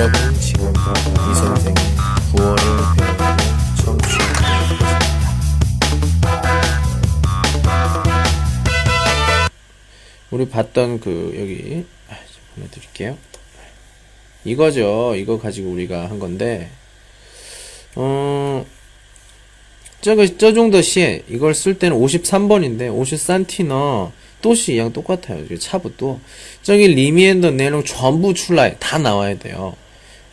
여러분 지금부터 이 선생의 구어를 배우고 청취하겠습니다. 우리 봤던 그 여기 아, 좀 보내드릴게요. 이거죠. 이거 가지고 우리가 한 건데 어 저거 저 정도 시에 이걸 쓸 때는 53번인데 50산티너 또시 이랑 똑같아요. 이 차부도 저기 里面的 내용 전부 出来 다 나와야 돼요.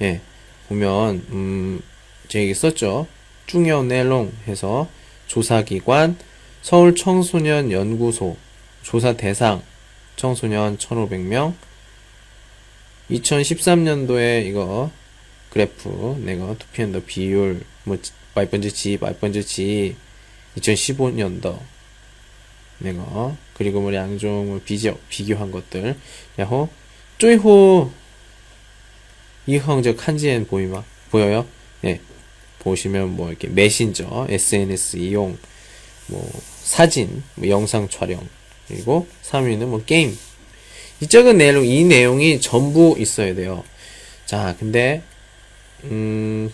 예, 보면 음, 제가 얘기 썼죠. 重要内容 해서 조사기관 서울 청소년 연구소 조사 대상 청소년 1,500명. 2013년도에 이거 그래프 내가 图片的 비율 뭐 百分之几 百分之几 2015년도 내가 그리고 뭐 양종 비교 비교한 것들. 야호 쪼이호! 이형 저 칸지엔 보이마 보여요? 예 보시면 뭐 이렇게 메신저 SNS 이용 뭐 사진 뭐 영상 촬영 그리고 3위는 뭐 게임 이쪽은 내용 이 내용이 전부 있어야 돼요. 자 근데 음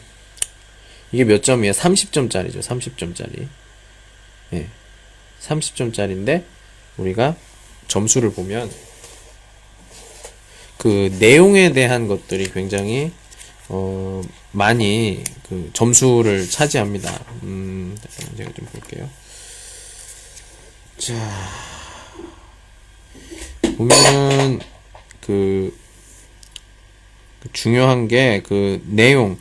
이게 몇 점이에요? 30점짜리죠. 30점짜리. 예. 30점짜리인데 우리가 점수를 보면 그 내용에 대한 것들이 굉장히 어 많이 그 점수를 차지합니다. 음, 제가 좀 볼게요. 자 보면은 그, 그 중요한 게 그 내용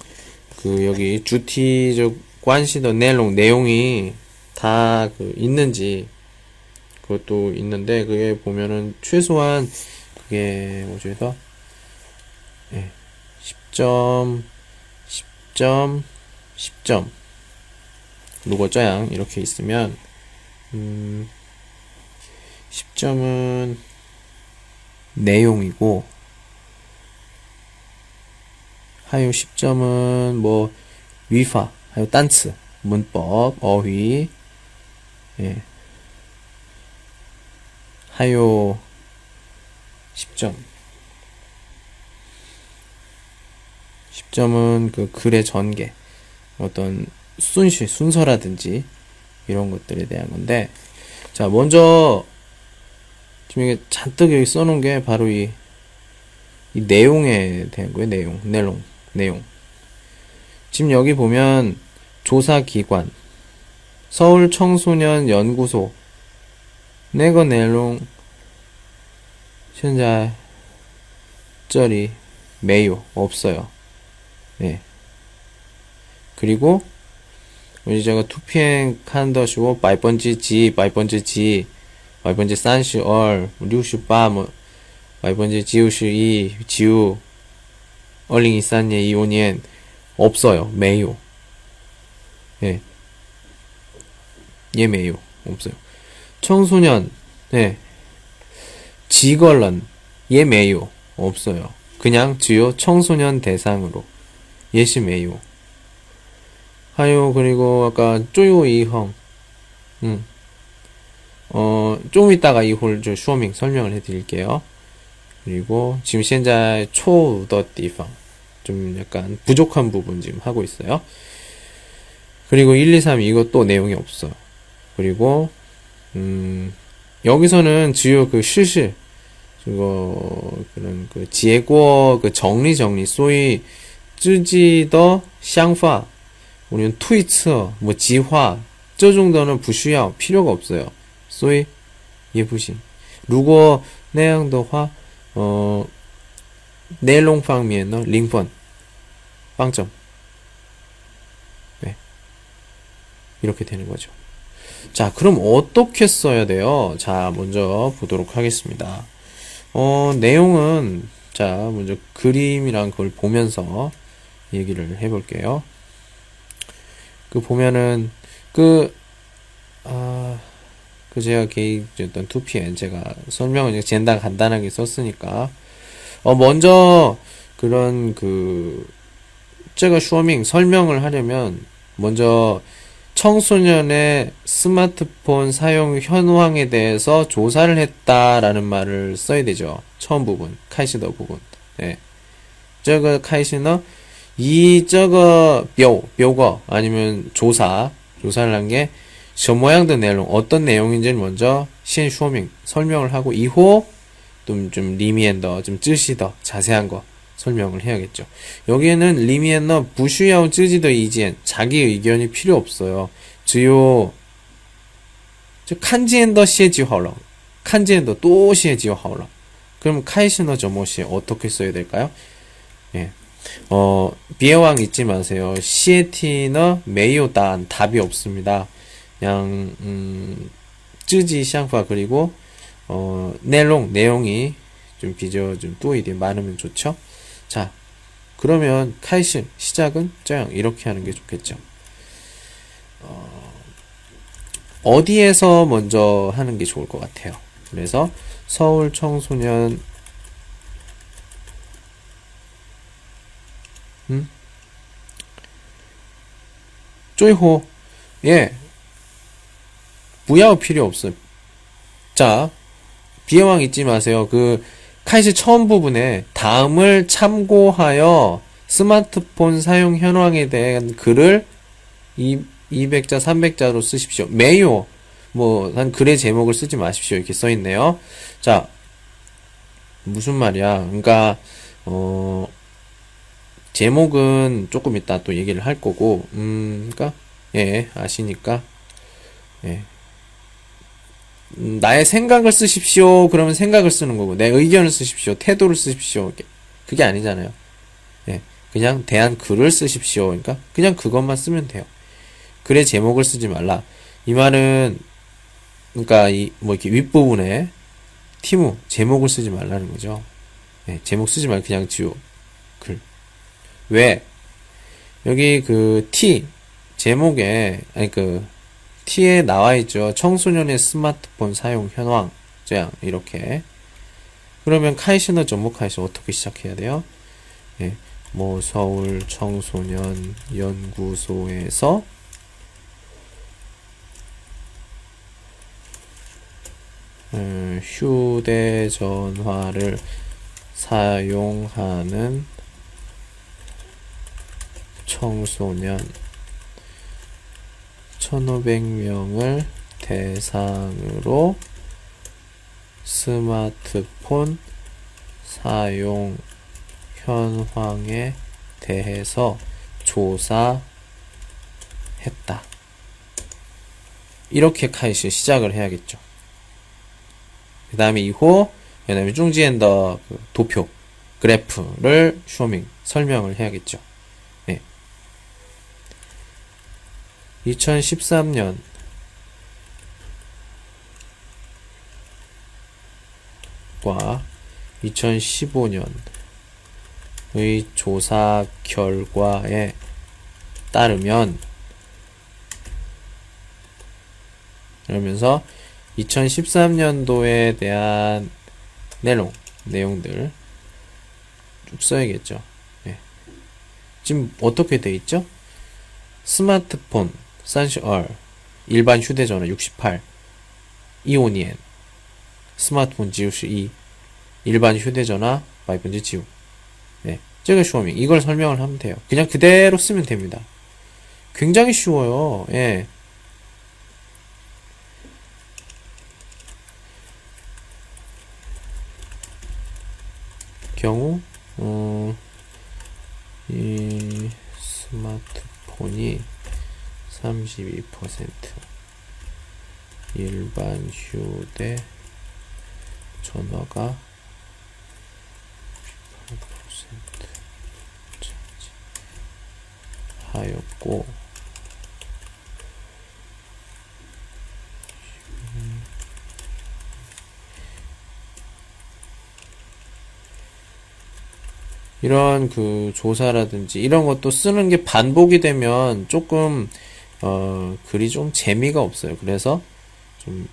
그 여기 주티적 관시더 내용 내용이 다 그 있는지 그것도 있는데 그게 보면은 최소한 그게 뭐죠 해서 예, 10점 10점 10점 루거짜양 이렇게 있으면 음 10점은 내용이고 하요 10점은 뭐 위파, 하요 단츠, 문법, 어휘, 예. 하요 10점. 10점은 그 글의 전개, 어떤 순시, 순서라든지 이런 것들에 대한 건데, 자, 먼저 지금 이게 잔뜩 여기 써놓은 게 바로 이, 이 내용에 대한 거예요. 내용, 내용, 내용. 지금 여기 보면 조사기관, 서울 청소년 연구소, 내거 내용, 现在 쩔이 매요 없어요. 네. 그리고 우리 제가 투피엔 칸더시고 바이번지 지 바이번지 지 바이번지 산시 얼 류슈 빠뭐 바이번지 지우슈 이 지우 얼링 이산예 이오니엔 없어요. 매요. 예. 예 매요. 없어요. 청소년 예. 직원은 예 매요 없어요. 그냥 주요 청소년 대상으로 예시 매요. 하요 그리고 아까 쪼요 이형, 음. 어, 좀 이따가 이홀 저 쇼밍 설명을 해드릴게요. 그리고 지금 현재 초더 디팡 좀 약간 부족한 부분 지금 하고 있어요. 그리고 1, 2, 3 이것도 내용이 없어요. 그리고 음, 여기서는 주요 그 실실 그거 그런 그 지혜고 그 정리 정리 소위 쯔지더 샹파 우리는 트위처 뭐 지화 저 정도는 부需要 필요가 없어요. 所以也不行。如果那样的话，呃，内容方面呢，零分，빵 점。 네. 이렇게 되는 거죠. 자, 그럼 어떻게 써야 돼요? 자, 먼저 보도록 하겠습니다. 어, 내용은, 자, 먼저 그림이랑 그걸 보면서 얘기를 해볼게요. 그 보면은, 그, 아, 그 제가 개입했던 2PN 제가 설명을 젠다 간단하게 썼으니까 어 먼저 그런 그 제가 슈어밍 설명을 하려면 먼저 청소년의 스마트폰 사용 현황에 대해서 조사를 했다라는 말을 써야 되죠. 처음 부분, 카이시너 부분. 네. 这个 开始呢 이 这个 表, 表格 아니면 조사, 조사를 한 게 怎么样的 내용, 어떤 내용인지 를 먼저 先 说明 설명을 하고 이후 좀좀 里面的 좀 仔细的 자세한 거 설명을 해야겠죠. 여기에는 里面的 不需要 自己的 意见 자기 의견이 필요 없어요. 只要 这 看见的 写就好了 칸지엔더 또 시에지하러 그럼 카이시너 저모시 어떻게 써야 될까요? 예. 어, 비에왕 잊지 마세요. 시에티너 메이오단 답이 없습니다. 그냥 음, 쯔지 샹파 그리고 어, 내용 내용이 좀 비교 좀 또이디 많으면 좋죠. 자, 그러면 카이시 시작은 쩌양 이렇게 하는 게 좋겠죠. 어, 어디에서 먼저 하는 게 좋을 것 같아요. 그래서 서울 청소년 음? 쪼이호 예 부야오 필요 없어요. 자 비해왕 잊지 마세요. 그 카이시 처음 부분에 다음을 참고하여 스마트폰 사용 현황에 대한 글을 200자, 300자로 쓰십시오. 매요. 뭐, 한 글의 제목을 쓰지 마십시오. 이렇게 써 있네요. 자, 무슨 말이야. 그러니까, 어, 제목은 조금 이따 또 얘기를 할 거고, 음, 그니까, 예, 아시니까, 예. 음, 나의 생각을 쓰십시오. 그러면 생각을 쓰는 거고, 내 의견을 쓰십시오. 태도를 쓰십시오. 그게 아니잖아요. 예. 그냥 대한 글을 쓰십시오. 그러니까, 그냥 그것만 쓰면 돼요. 글의 제목을 쓰지 말라. 이 말은, 그러니까, 이, 뭐, 이렇게 윗부분에, 티무, 제목을 쓰지 말라는 거죠. 예, 제목 쓰지 말고 그냥 지워. 글. 왜? 여기 그 T 제목에 아니 그 T에 나와 있죠. 청소년의 스마트폰 사용 현황. 자, 이렇게. 그러면 카이시너 전목 카이시 어떻게 시작해야 돼요? 예. 뭐 서울 청소년 연구소에서 음, 휴대전화를 사용하는 청소년 1500명을 대상으로 스마트폰 사용 현황에 대해서 조사했다. 이렇게 카이시 시작을 해야겠죠. 그 다음에 이후, 그 다음에 중지엔더 그 도표, 그래프를 쇼밍, 설명을 해야겠죠. 2013년 과 2015년의 조사 결과에 따르면 그러면서 2013년도에 대한 내용, 내용들 쭉 써야겠죠. 네. 지금 어떻게 돼 있죠? 스마트폰, 32, 일반 휴대전화 68, 이오니엔, 스마트폰 지우시2 일반 휴대전화 마이번지 지우. 네, 제가 쇼밍 이걸 설명을 하면 돼요. 그냥 그대로 쓰면 됩니다. 굉장히 쉬워요. 예. 경우 음, 이 스마트폰이 32% 일반 휴대 전화가 8% 하였고 이런 그 조사라든지 이런 것도 쓰는 게 반복이 되면 조금 어, 글이 좀 재미가 없어요. 그래서 좀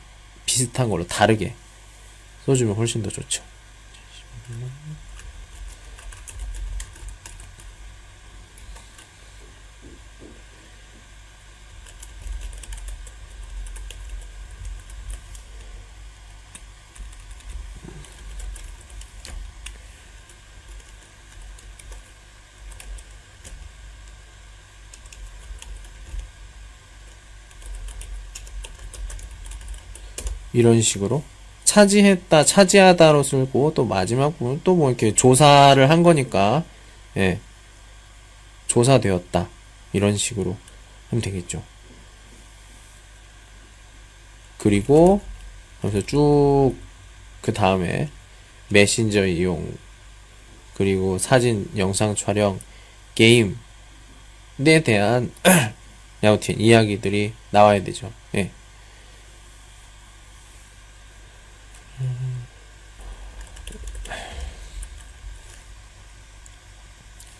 비슷한 걸로 다르게 써주면 훨씬 더 좋죠. 이런 식으로 차지했다, 차지하다로 쓰고 또 마지막 부분 또 뭐 이렇게 조사를 한 거니까 예. 조사되었다. 이런 식으로 하면 되겠죠. 그리고 그래서 쭉 그 다음에 메신저 이용 그리고 사진, 영상 촬영, 게임에 대한 야우틴 이야기들이 나와야 되죠. 예.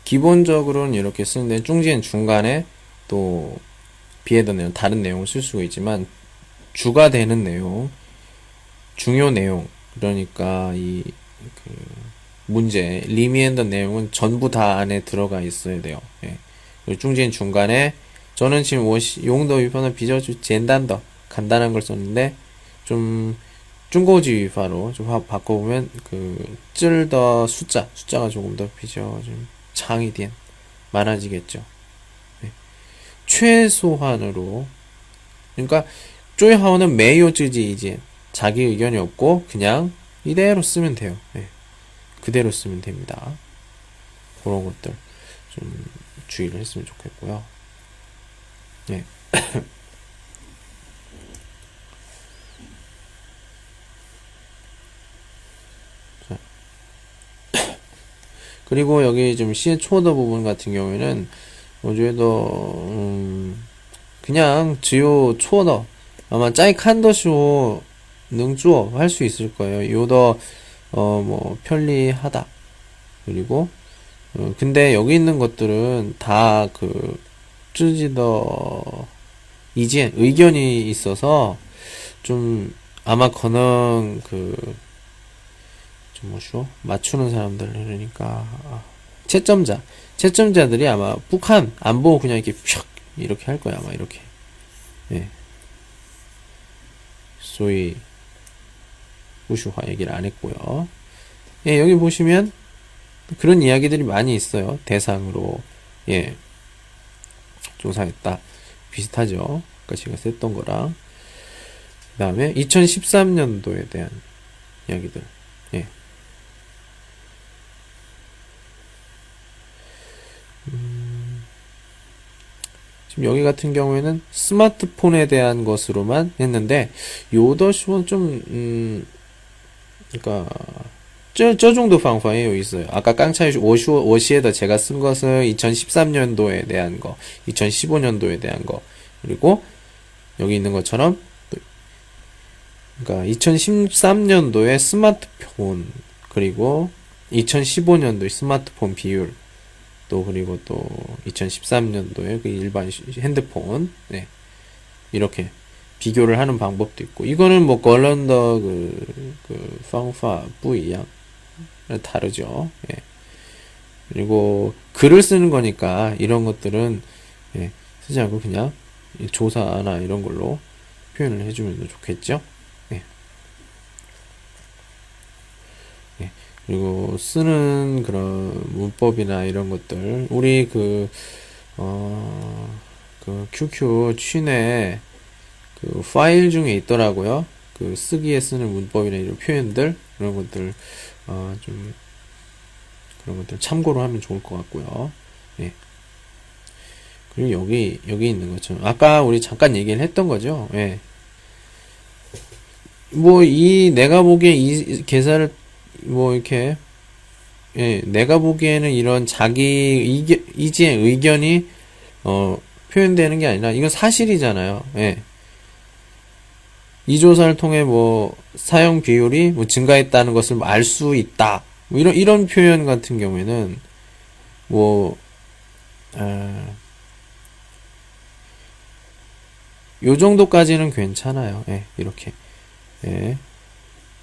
기본적으로는 이렇게 쓰는데 中间 중간에 또 别的 내용 다른 내용을 쓸 수가 있지만 주가 되는 내용 중요 내용 그러니까 이 그 문제 里面的 내용은 전부 다 안에 들어가 있어야 돼요. 예. 中间 중간에 저는 지금 워시, 용도 위파는 비저주 젠단더 간단한 걸 썼는데 좀 중고지 위파로 좀 바꿔보면 그 찔더 숫자 숫자가 조금 더 比较 좀 창이点 많아지겠죠. 네. 최소한으로 그러니까 쪼이하오는 매요즈지 이제 자기 의견이 없고 그냥 이대로 쓰면 돼요. 네. 그대로 쓰면 됩니다. 그런 것들 좀 주의를 했으면 좋겠고요. 네. 그리고 여기 좀 시의 초더 부분 같은 경우에는 어제도 음 그냥 지요 초더 아마 짜이 칸더쇼 능주어 할 수 있을 거예요. 요더 어 뭐 편리하다. 그리고 어, 근데 여기 있는 것들은 다 그 쯔지더 이제 의견이 있어서 좀 아마可能그 좀 뭐죠? 맞추는 사람들 그러니까 채점자 채점자들이 아마 북한 안 보고 그냥 이렇게 휙 이렇게 할 거야 아마 이렇게 예. 소위 우슈화 얘기를 안 했고요. 예, 여기 보시면 그런 이야기들이 많이 있어요. 대상으로 예 조사했다 비슷하죠. 아까 제가 썼던 거랑 그 다음에 2013년도에 대한 이야기들 예. 음, 지금 여기 같은 경우에는 스마트폰에 대한 것으로만 했는데 요더쇼는 좀 음, 그러니까 这,저 정도 방법이 있어요. 아까 깡차이 워시, 워시에다 제가 쓴 것은 2013년도에 대한 거, 2015년도에 대한 거, 그리고 여기 있는 것처럼, 그러니까 2013년도에 스마트폰, 그리고 2015년도에 스마트폰 비율, 또 그리고 또 2013년도에 그 일반 핸드폰, 네. 이렇게 비교를 하는 방법도 있고, 이거는 뭐, 걸런더 그, 그, 방파, 뿌이양. 다르죠. 예. 그리고 글을 쓰는 거니까 이런 것들은 예, 쓰지 않고 그냥 조사나 이런 걸로 표현을 해주면 좋겠죠. 예. 예. 그리고 쓰는 그런 문법이나 이런 것들 우리 그 어, 그 QQ 취내 그 파일 중에 있더라고요. 그 쓰기에 쓰는 문법이나 이런 표현들 그런 것들 어, 좀 그런 것들 참고로 하면 좋을 것 같고요. 예. 그리고 여기 여기 있는 것처럼 아까 우리 잠깐 얘기를 했던 거죠. 예. 뭐 이 내가 보기에 이 계산을 뭐 이렇게 예, 내가 보기에는 이런 자기 이지의 의견이 어, 표현되는 게 아니라 이건 사실이잖아요. 예. 이 조사를 통해 뭐 사용 비율이 뭐 증가했다는 것을 알수 있다. 뭐 이런 이런 표현 같은 경우에는 뭐 아, 요 정도까지는 괜찮아요. 예, 이렇게 예,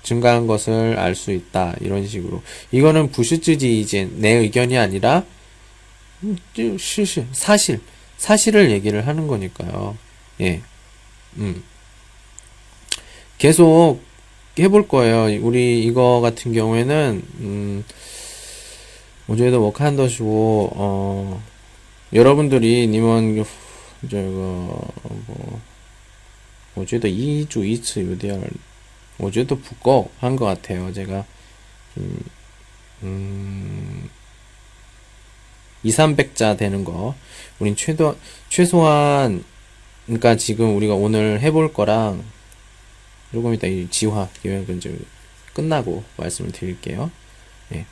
증가한 것을 알 수 있다 이런 식으로 이거는 부슈즈지 이제 내 의견이 아니라 실실 사실 사실을 얘기를 하는 거니까요. 예, 음. 계속 해볼 거예요. 우리 이거 같은 경우에는 음, 어제도 워칸더시고 어, 여러분들이 님은 저거 뭐 어제도 2주 2次 요대할 어제도 북거 한것 같아요. 제가 음, 음, 2, 300자 되는 거. 우린 최도, 최소한, 그러니까 지금 우리가 오늘 해볼 거랑 조금 이따 이 지화 좀 끝나고 말씀을 드릴게요. 예.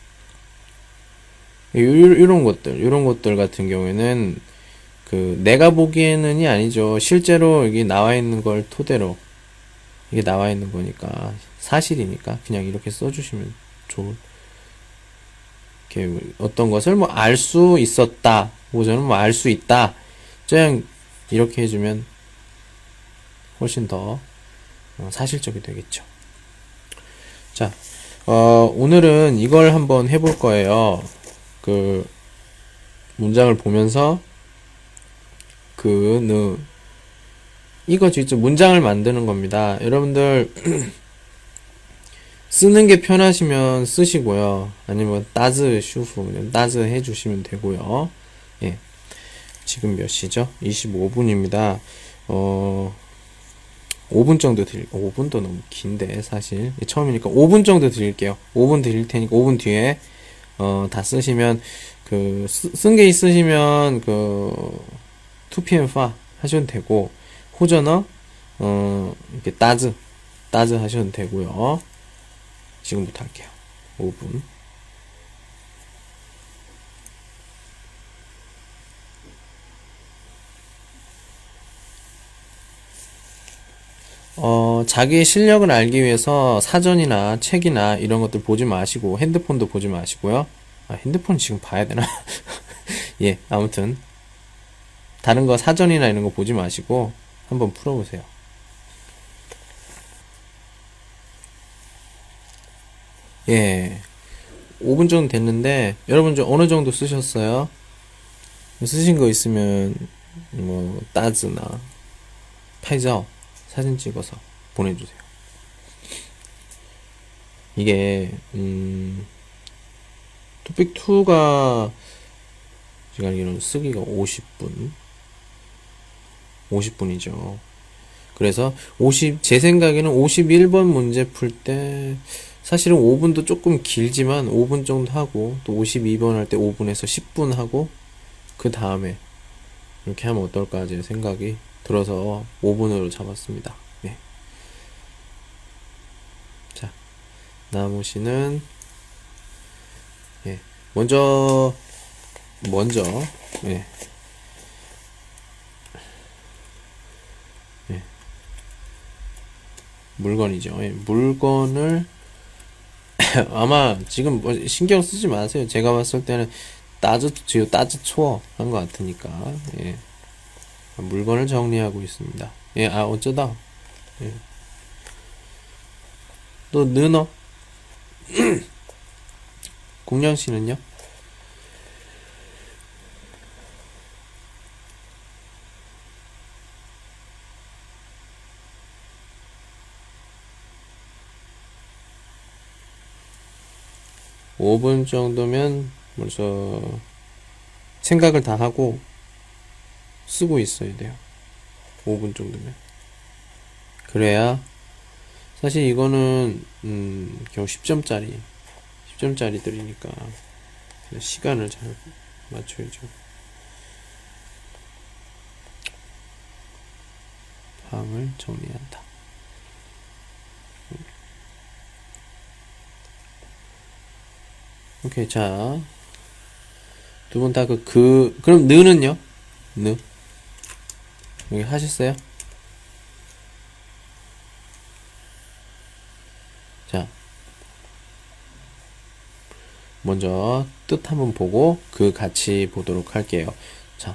이런 것들, 이런 것들 같은 경우에는 그 내가 보기에는이 아니죠. 실제로 여기 나와 있는 걸 토대로 이게 나와 있는 거니까 사실이니까 그냥 이렇게 써주시면 좋을. 이렇게 어떤 것을 뭐 알 수 있었다. 혹은 뭐알 수 있다. 그냥 이렇게 해주면 훨씬 더 어, 사실적이 되겠죠. 자, 어, 오늘은 이걸 한번 해볼 거예요. 그, 문장을 보면서, 그, 느, 이거 직접 문장을 만드는 겁니다. 여러분들, 쓰는 게 편하시면 쓰시고요. 아니면 따즈 슈프, 따즈 해주시면 되고요. 예. 지금 몇 시죠? 25분입니다. 어, 5분 정도 드릴, 5분도 너무 긴데, 사실. 처음이니까 5분 정도 드릴게요. 5분 드릴 테니까 5분 뒤에, 어, 다 쓰시면, 그, 쓴 게 있으시면, 그, 2pm5 하셔도 되고, 호전어, 어, 이렇게 따즈, 따즈 하셔도 되고요. 지금부터 할게요. 5분. 어, 자기의 실력을 알기 위해서 사전이나 책이나 이런 것들 보지 마시고 핸드폰도 보지 마시고요. 아, 핸드폰 지금 봐야 되나? 예, 아무튼 다른 거 사전이나 이런 거 보지 마시고 한번 풀어보세요. 예. 5분 정도 됐는데 여러분 좀 어느 정도 쓰셨어요? 쓰신 거 있으면 뭐 따즈나 파이저 사진 찍어서 보내주세요. 이게 음 토픽 2가 제가 알기로는 쓰기가 50분 50분이죠. 그래서 50, 제 생각에는 51번 문제 풀 때, 사실은 5분도 조금 길지만 5분 정도 하고, 또 52번 할 때 5분에서 10분 하고, 그 다음에, 이렇게 하면 어떨까, 제 생각이 들어서 5분으로 잡았습니다. 네. 자, 나머지는, 예. 먼저, 먼저, 예. 물건이죠. 예, 물건을 아마 지금 뭐 신경 쓰지 마세요. 제가 봤을 때는 따즈 지금 따즈 초어 한것 같으니까 예. 물건을 정리하고 있습니다. 예, 아 어쩌다 예. 또 느너 공룡 씨는요? 5분 정도면 벌써 생각을 다 하고 쓰고 있어야 돼요. 5분 정도면. 그래야 사실 이거는 음, 겨우 10점짜리 10점짜리들이니까 시간을 잘 맞춰야죠. 방을 정리한다. 오케이, 자. 두 분 다 그, 그, 그럼 느는요? 느. 여기 하셨어요? 자. 먼저 뜻 한번 보고 그 같이 보도록 할게요. 자.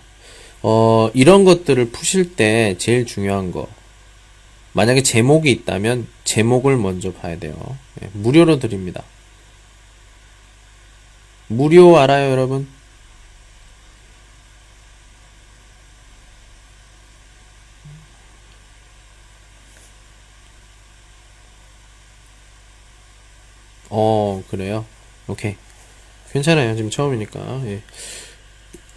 어, 이런 것들을 푸실 때 제일 중요한 거. 만약에 제목이 있다면 제목을 먼저 봐야 돼요. 네, 무료로 드립니다. 무료 알아요, 여러분? 어, 그래요? 오케이. 괜찮아요. 지금 처음이니까. 예.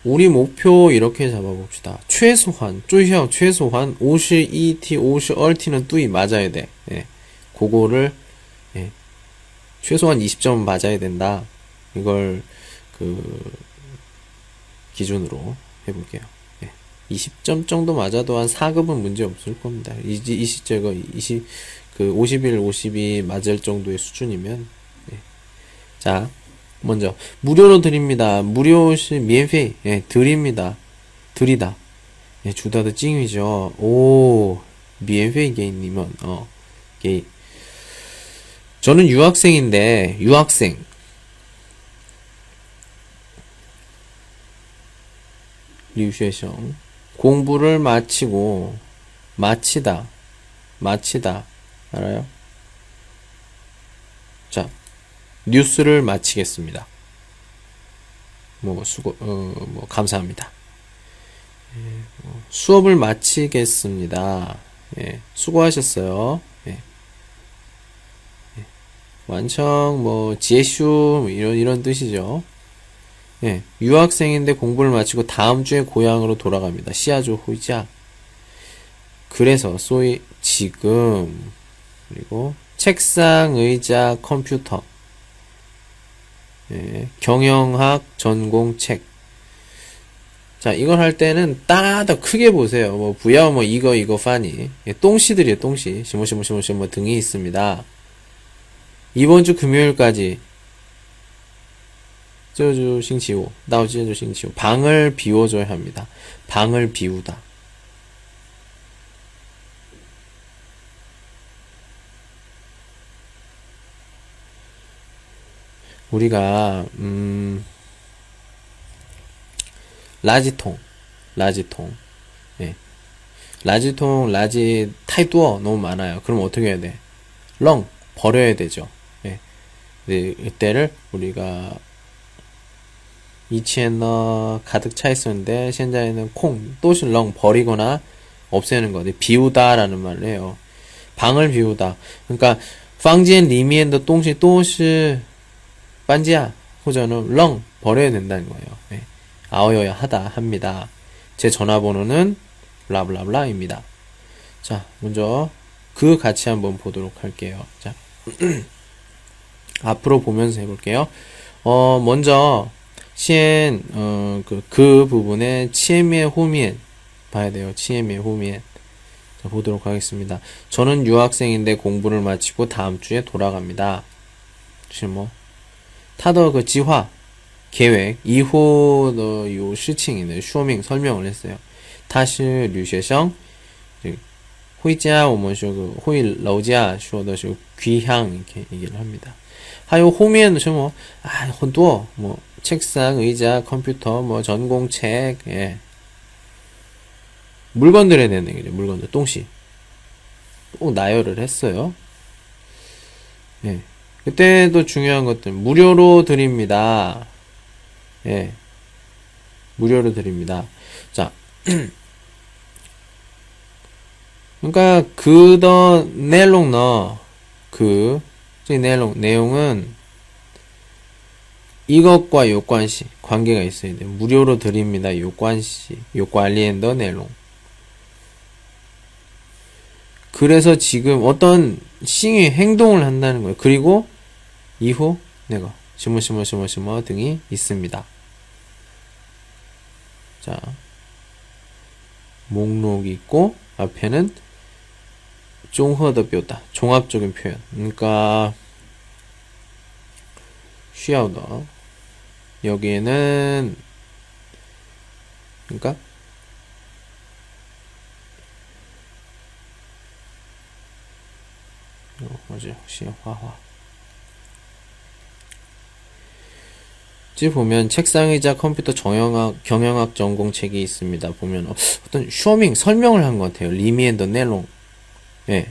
우리 목표 이렇게 잡아봅시다. 최소한, 最小 최소한 52T, 52T는 뚜이 맞아야 돼. 예. 그거를 예, 최소한 20점 맞아야 된다. 이걸 그 기준으로 해볼게요. 예, 20점 정도 맞아도 한 4급은 문제 없을 겁니다. 이, 이 시제가 20, 그 51, 52 맞을 정도의 수준이면 예. 자, 먼저 무료로 드립니다. 무료시 미엔페이 예, 드립니다. 드리다. 예, 주다도 찡이죠. 오, 미엔페이 게임님은 어, 게임. 저는 유학생인데 유학생 류쉐성 공부를 마치고 마치다 마치다 알아요? 자 뉴스를 마치겠습니다. 뭐 수고 어, 뭐 감사합니다. 예, 뭐 수업을 마치겠습니다. 예, 수고하셨어요. 예. 예. 완청 뭐 지혜슈 뭐 이런 이런 뜻이죠. 예, 유학생인데 공부를 마치고 다음 주에 고향으로 돌아갑니다. 시아조 호이자. 그래서 소위 지금 그리고 책상, 의자, 컴퓨터. 예, 경영학 전공 책. 자, 이걸 할 때는 따더 크게 보세요. 뭐, 부야, 뭐, 이거, 이거, 파니. 예, 똥씨들이에요, 똥씨. 시모, 시모, 시모, 시모 등이 있습니다. 이번 주 금요일까지, 저주 싱치오, 나오지저 싱치오. 방을 비워줘야 합니다. 방을 비우다. 우리가 음 垃圾桶 垃圾桶 예 垃圾桶 垃圾 太多 너무 많아요 그럼 어떻게 해야 돼? 扔 버려야 되죠 예 네, 이때를 우리가 以前呢 가득 차 있었는데 현재는 空 都是 扔 버리거나 없애는 거 비우다라는 말을 해요 방을 비우다 그러니까 방지엔 리미엔더 똥시 또시 반지야 호전은 렁 버려야 된다는 거예요. 네. 아어여야 하다 합니다. 제 전화번호는 블라블라블라입니다. 자, 먼저 그 같이 한번 보도록 할게요. 자, 앞으로 보면서 해볼게요. 어, 먼저 치엔 어그 그 부분에 치엔미의 호미엔 봐야 돼요. 치엔미의 호미엔. 자, 보도록 하겠습니다. 저는 유학생인데 공부를 마치고 다음 주에 돌아갑니다. 지금 뭐, 타더 그 지화 계획 이호 더요 시칭이는 쇼밍 설명을 했어요. 다시 류세성 호이지아 오먼쇼 그 호이 러지아 쇼더쇼 귀향 이렇게 하요 호면 뭐 아, 很多뭐 책상, 의자, 컴퓨터, 뭐 전공책, 예. 물건들에 대한 얘기죠. 물건들, 똥시. 또 나열을 했어요. 예. 그때도 중요한 것들 무료로 드립니다. 예. 무료로 드립니다. 자. 그러니까 그더 내용 너그 내용 내용은 이것과 요관시 관계가 있어야 돼요. 무료로 드립니다. 요관시 요관리엔더 내용. 그래서 지금 어떤 싱의 행동을 한다는 거예요. 그리고 이후 내가 시모시모시모시모 등이 있습니다. 자 목록이 있고 앞에는 종허더 뼈다 종합적인 표현 그러니까 쉬어더 여기에는 그러니까 뭐지 시화화 这 보면 책상의자 컴퓨터 정영학 경영학 전공 책이 있습니다. 보면 어, 어떤 쇼밍 설명을 한 것 같아요. 리미엔더 넬롱. 예.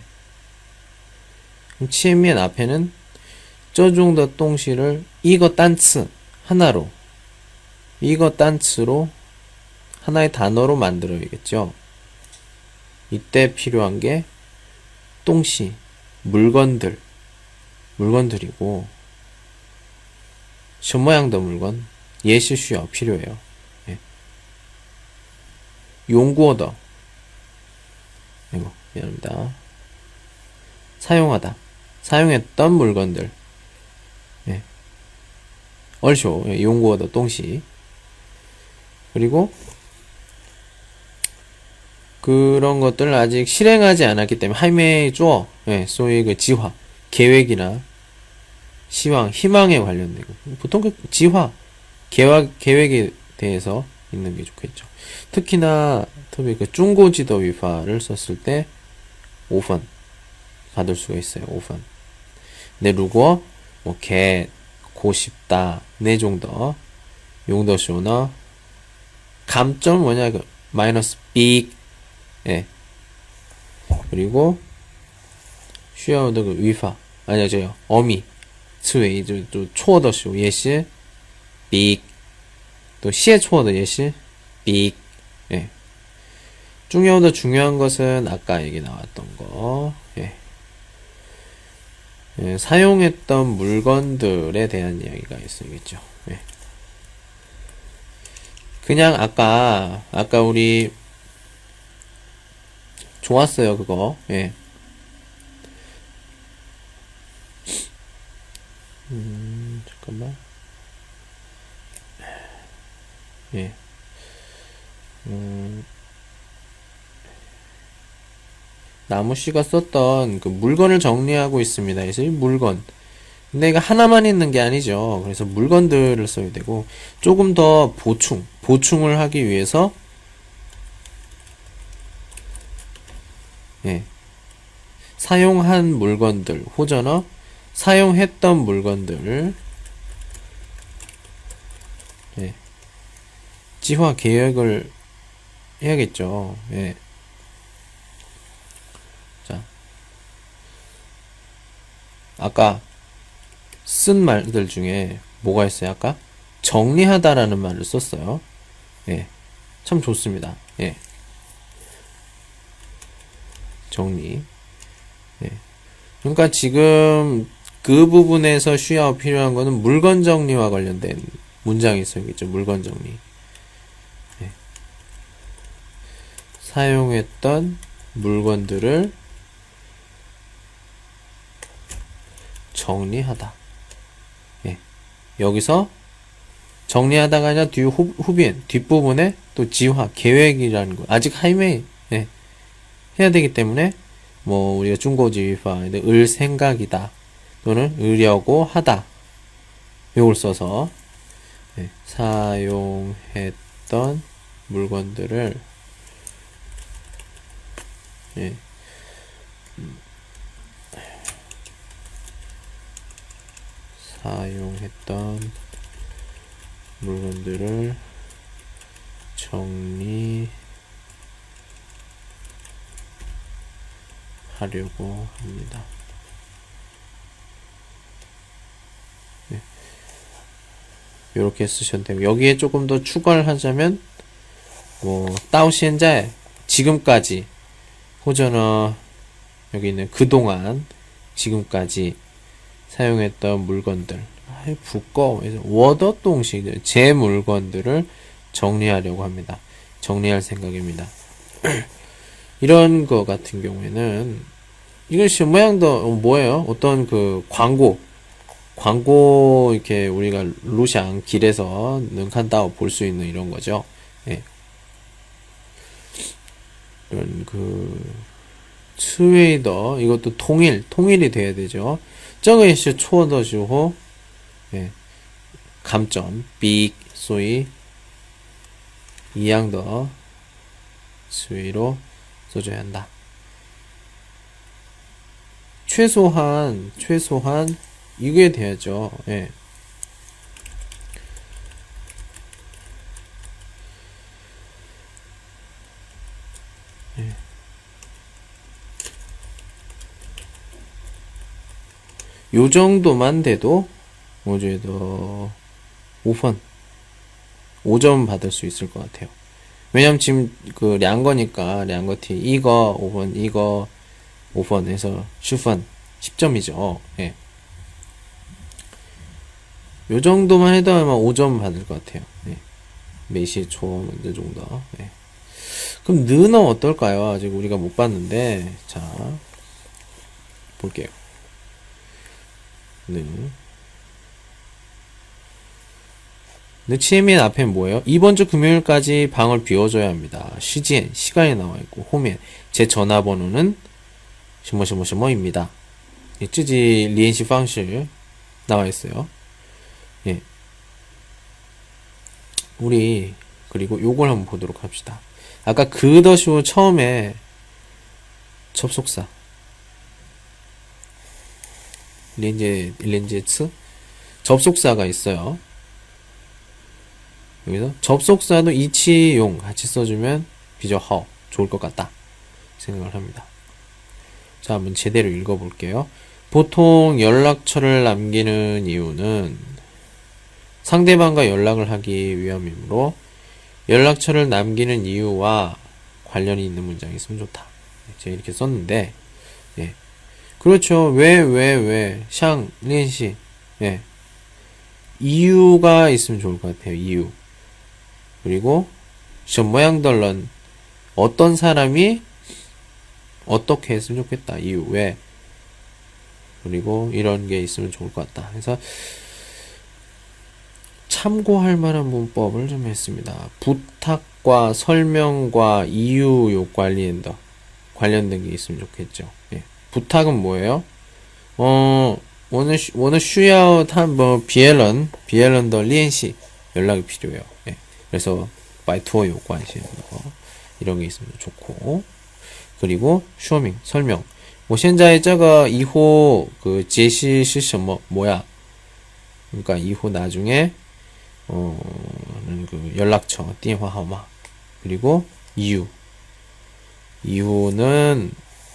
치엔미엔 앞에는 저중더 동시를 이거 단츠 하나로 이거 단츠로 하나의 단어로 만들어야겠죠. 이때 필요한 게 동시 물건들 물건들이고 신모양더 물건 예시슈여 필요해요. 예. 용구어더 이거 미안합니다. 사용하다 사용했던 물건들 예. 얼쇼, 예, 용고어더 동시. 그리고 그런 것들을 아직 실행하지 않았기 때문에 하이메이 쪼어, 예, 소위 그 지화, 계획이나 시황, 희망에 관련되고 보통 그 지화, 계획, 계획에 대해서 있는 게 좋겠죠. 특히나 특히 그 중고지도 위파를 썼을 때 5번 받을 수가 있어요. 5번. 네, 如果뭐 개, 고싶다, 네 정도 용도쇼너. 감점 뭐냐 그 마이너스 빅. 예. 그리고 쉬어도 그 위파. 아니요 저요. 어미. 스웨이. 또 초어더쇼. 예시. 빅 또 시의 초어더 예시. 빅. 예. 중요더 중요한 것은 아까 얘기 나왔던 거. 예. 예, 사용했던 물건들에 대한 이야기가 있어야겠죠. 예. 그냥 아까 아까 우리 좋았어요 그거. 예. 음, 잠깐만. 예. 음, 나무 씨가 썼던 그 물건을 정리하고 있습니다. 그래서 이 물건. 근데 이거 하나만 있는 게 아니죠. 그래서 물건들을 써야 되고, 조금 더 보충, 보충을 하기 위해서, 예. 사용한 물건들, 호전어, 사용했던 물건들, 예. 지화 계획을 해야겠죠. 예. 아까 쓴 말들 중에 뭐가 있어요? 아까 정리하다라는 말을 썼어요. 예. 참 좋습니다. 예. 정리. 예. 그러니까 지금 그 부분에서 쉬어 필요한 거는 물건 정리와 관련된 문장이 있어야겠죠. 물건 정리. 예. 사용했던 물건들을 정리하다. 예. 여기서 정리하다가 아니라 뒤 후, 후빈 뒷부분에 또 지화 계획이라는 거 아직 하이메이 예. 해야 되기 때문에 뭐 우리가 중고지휘파 을 생각이다 또는 의려고 하다 요걸 써서 예. 사용했던 물건들을 예. 사용했던 물건들을 정리하려고 합니다. 네. 이렇게 쓰셔도 되고 여기에 조금 더 추가를 하자면 뭐 따오现在 지금까지 호전어 여기 있는 그동안 지금까지 사용했던 물건들 아이 부꺼워 워더 동식 제 물건들을 정리하려고 합니다. 정리할 생각입니다. 이런 거 같은 경우에는 이것이 모양도 뭐예요? 어떤 그 광고 광고 이렇게 우리가 루샹 길에서 능칸다고 볼수 있는 이런 거죠. 예. 이런 그 스웨이더 이것도 통일 통일이 돼야 되죠. 정의 시 초어더 시호 감점 빅 소위 이양더 수위로 써줘야 한다. 최소한 최소한 이게 돼야죠. 예. 요 정도만 돼도 어제도 5번 5점 받을 수 있을 것 같아요. 왜냐면 지금 그 량거니까 량거티 이거 5번 이거 5번 해서 슈펀 10점이죠. 예. 요 정도만 해도 아마 5점 받을 것 같아요. 예. 메시 초 먼저 정도. 예. 그럼 느는 어떨까요? 아직 우리가 못 봤는데 자 볼게요. 네. 근데 치엔민 앞에 뭐예요? 이번 주 금요일까지 방을 비워줘야 합니다. 시지엔 시간이 나와 있고 홈엔 제 전화번호는 시뭐시뭐시뭐입니다. 예, 쯔지 리엔시 방실 나와 있어요. 예. 우리 그리고 요걸 한번 보도록 합시다. 아까 그더쇼 처음에 접속사 렌제 렌제츠 접속사가 있어요. 여기서 접속사도 이치용 같이 써주면 비저허 좋을 것 같다 생각을 합니다. 자, 한번 제대로 읽어볼게요. 보통 연락처를 남기는 이유는 상대방과 연락을 하기 위함이므로 연락처를 남기는 이유와 관련이 있는 문장이 있으면 좋다. 제가 이렇게 썼는데, 예. 그렇죠. 왜, 왜, 왜. 샹, 린시. 예. 이유가 있으면 좋을 것 같아요. 이유. 그리고, 저 모양덜런. 어떤 사람이 어떻게 했으면 좋겠다. 이유. 왜. 그리고 이런 게 있으면 좋을 것 같다. 그래서, 참고할 만한 문법을 좀 했습니다. 부탁과 설명과 이유 요 관련된 게 있으면 좋겠죠. 예. 부탁은 뭐예요? 어, 我呢我呢需要他뭐 비엘런 비엘런 더 리엔시 연락이 필요해요. 예. 그래서 바이투어 요구하시는 거 이런 게 있으면 좋고 그리고 쇼밍 설명 我现在这个以后그 제시是什么 뭐야? 그러니까 이후 나중에 어그 연락처, 电话号码 그리고 이유 이유는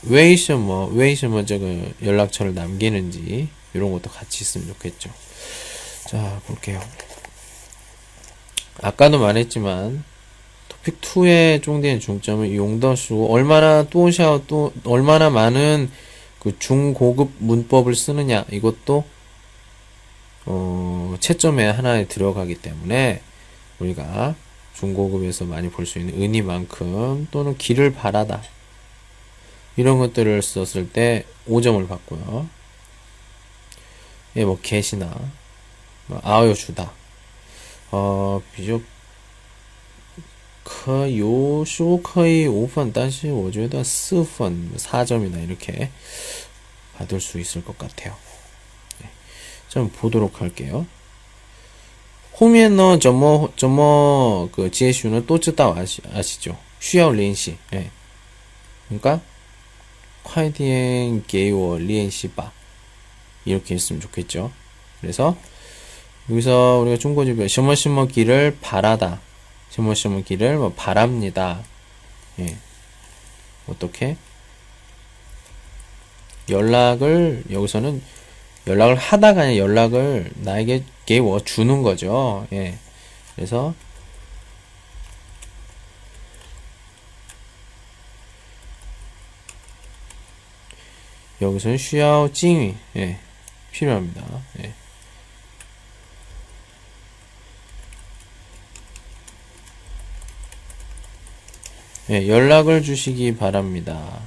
웨이셔머, 웨이셔머 저그 연락처를 남기는지 이런 것도 같이 있으면 좋겠죠. 자, 볼게요. 아까도 말했지만 토픽 2의 最大的 중점은 用的是, 얼마나 多少 또 얼마나 많은 그 중고급 문법을 쓰느냐 이것도 어, 채점의 하나에 들어가기 때문에 우리가 중고급에서 많이 볼 수 있는 은이만큼 또는 길을 바라다 이런 것들을 썼을 때 5점을 받고요. 예, 뭐 get이나 뭐 아여 주다. 어, 비교 可有时候可以5分但是我觉得4분 4점이나 이렇게 받을 수 있을 것 같아요. 네. 좀 보도록 할게요. 后面呢怎么怎么그 제슈는 또知道 아시, 아시죠? 需要练习. 예. 그러니까 快 디엔 게이워 리엔 시바 이렇게 했으면 좋겠죠. 그래서 여기서 우리가 중고집에 셔머셔머기를 그 바라다 셔머셔머기를 뭐 바랍니다. 예. 어떻게 연락을 여기서는 연락을 하다가 아니라 연락을 나에게 게이워 주는 거죠. 예. 그래서 여기서는 쉬아오 찡위 예, 필요합니다. 예. 예, 연락을 주시기 바랍니다.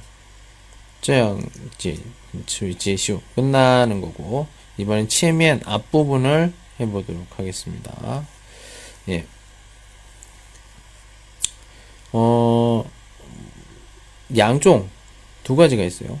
저양지 지시오 끝나는 거고 이번엔 치면 앞부분을 해보도록 하겠습니다. 예. 어, 양종 두 가지가 있어요.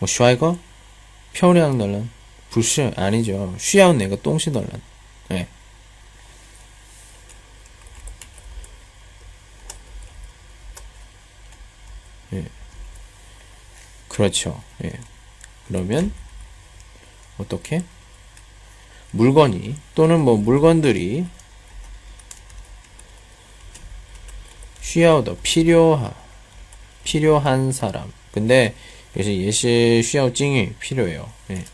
뭐 슈아이거? 표량 널란 불슈 아니죠. 쉬아운 내가 똥시 널란 예. 예. 그렇죠. 예. 그러면 어떻게? 물건이 또는 뭐 물건들이 쉬어더 필요한 필요한 사람. 근데 그래서 예시 쉬어찡이 필요해요. 예.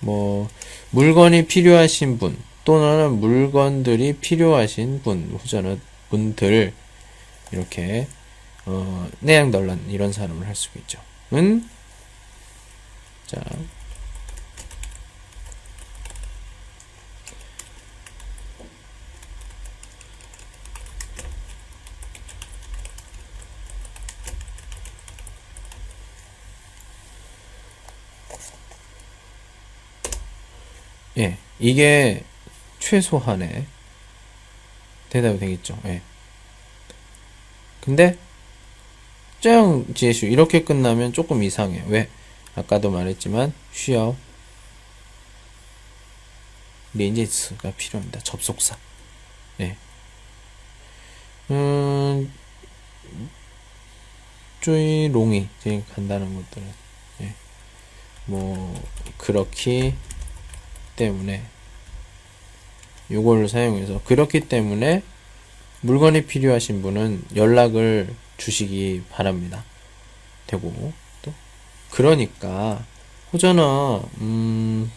뭐 물건이 필요하신 분 또는 물건들이 필요하신 분 혹은 분들 이렇게 어, 내양 덜란 이런 사람을 할 수가 있죠. 은 자. 예, 이게 최소한의 대답이 되겠죠. 예. 근데 짱 지혜슈 이렇게 끝나면 조금 이상해요. 왜? 아까도 말했지만 쉬어 렌제츠가 필요합니다. 접속사. 네. 음, 쪼이 롱이 제일 간다는 것들은 네. 뭐 그렇기 때문에 요걸 사용해서 그렇기 때문에 물건이 필요하신 분은 연락을 주시기 바랍니다. 되고 또 그러니까 호전은 음,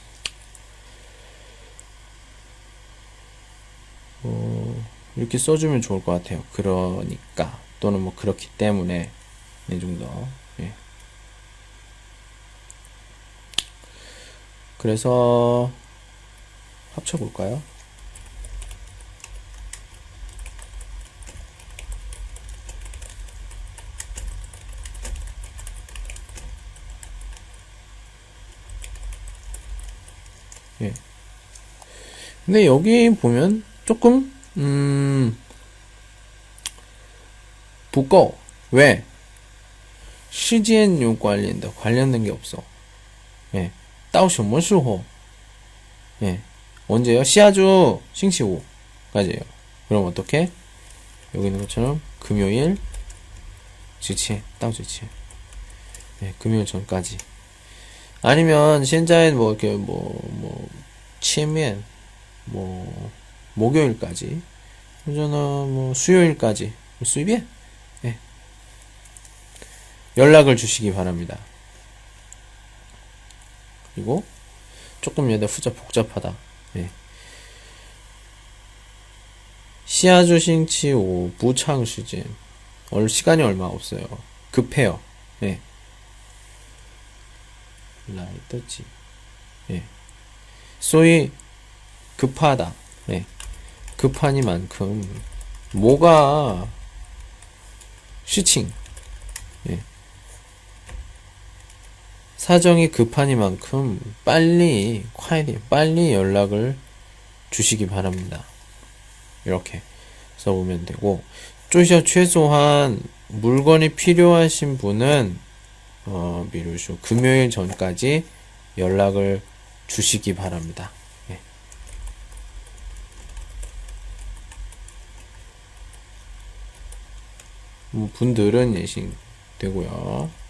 뭐 이렇게 써주면 좋을 것 같아요. 그러니까 또는 뭐 그렇기 때문에 이 정도. 예. 그래서 합쳐볼까요? 예. 근데 여기 보면 조금 음 부꺼 왜 시간 요 관련다 관련된 게 없어. 예. 到什么时候? 예. 언제요? 시아주 싱시 오까지예요. 그럼 어떻게? 여기 있는 것처럼 금요일 지치, 到지치. 예, 금요일 전까지. 아니면 현자엔 뭐 이렇게 뭐뭐 치면 뭐 목요일까지 저는 뭐 수요일까지 수입에 예. 연락을 주시기 바랍니다. 그리고 조금 얘들 후자 복잡하다. 예. 시아주싱치오 부창시즌, 얼 시간이 얼마 없어요. 급해요. 예. 라이더지. 예. 소위 급하다. 예. 급하니만큼 뭐가 시칭 사정이 급하니만큼 빨리 콰이리 빨리 연락을 주시기 바랍니다. 이렇게 써보면 되고 쪼셔 최소한 물건이 필요하신 분은 어, 미루쇼 금요일 전까지 연락을 주시기 바랍니다. 예. 뭐 분들은 예식 되고요.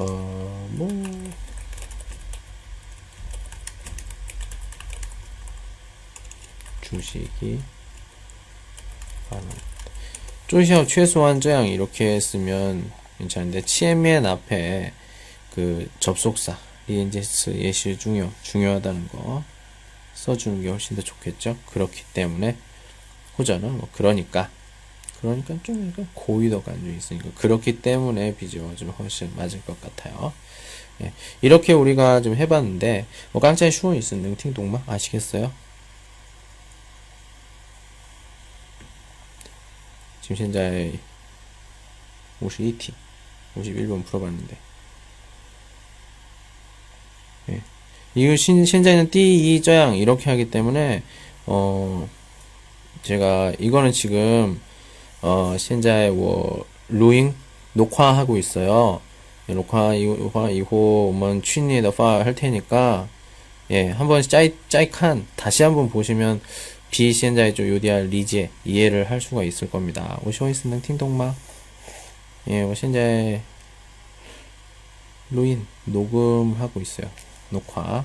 어, 뭐 주시기 바랍니다. 쪼시어 최소한 저양 이렇게 쓰면 괜찮은데 치에미엔 앞에 그 접속사 리엔제스 예시 중요 중요하다는 거 써주는 게 훨씬 더 좋겠죠. 그렇기 때문에 호전은 뭐 그러니까 그러니까 좀 약간 고의도가 좀 있으니까 그렇기 때문에 비주얼 좀 훨씬 맞을 것 같아요. 예, 이렇게 우리가 좀 해봤는데 뭐 깡짜이 슈어 있은 능팅 동마 아시겠어요? 지금 현재 52티 51번 풀어봤는데 예. 이거 신, 현재는 띠, 이, 저양 이렇게 하기 때문에 어 제가 이거는 지금 어 현재 뭐 루잉 녹화하고 있어요. 예, 녹화 이화 이호 오면 취니의 파할 테니까 예 한번 짜이 짜이칸 다시 한번 보시면 비 현재 좀 요디알 리제 이해를 할 수가 있을 겁니다. 오쇼이스는 팅동마 예, 뭐 현재 루인 녹음하고 있어요. 녹화.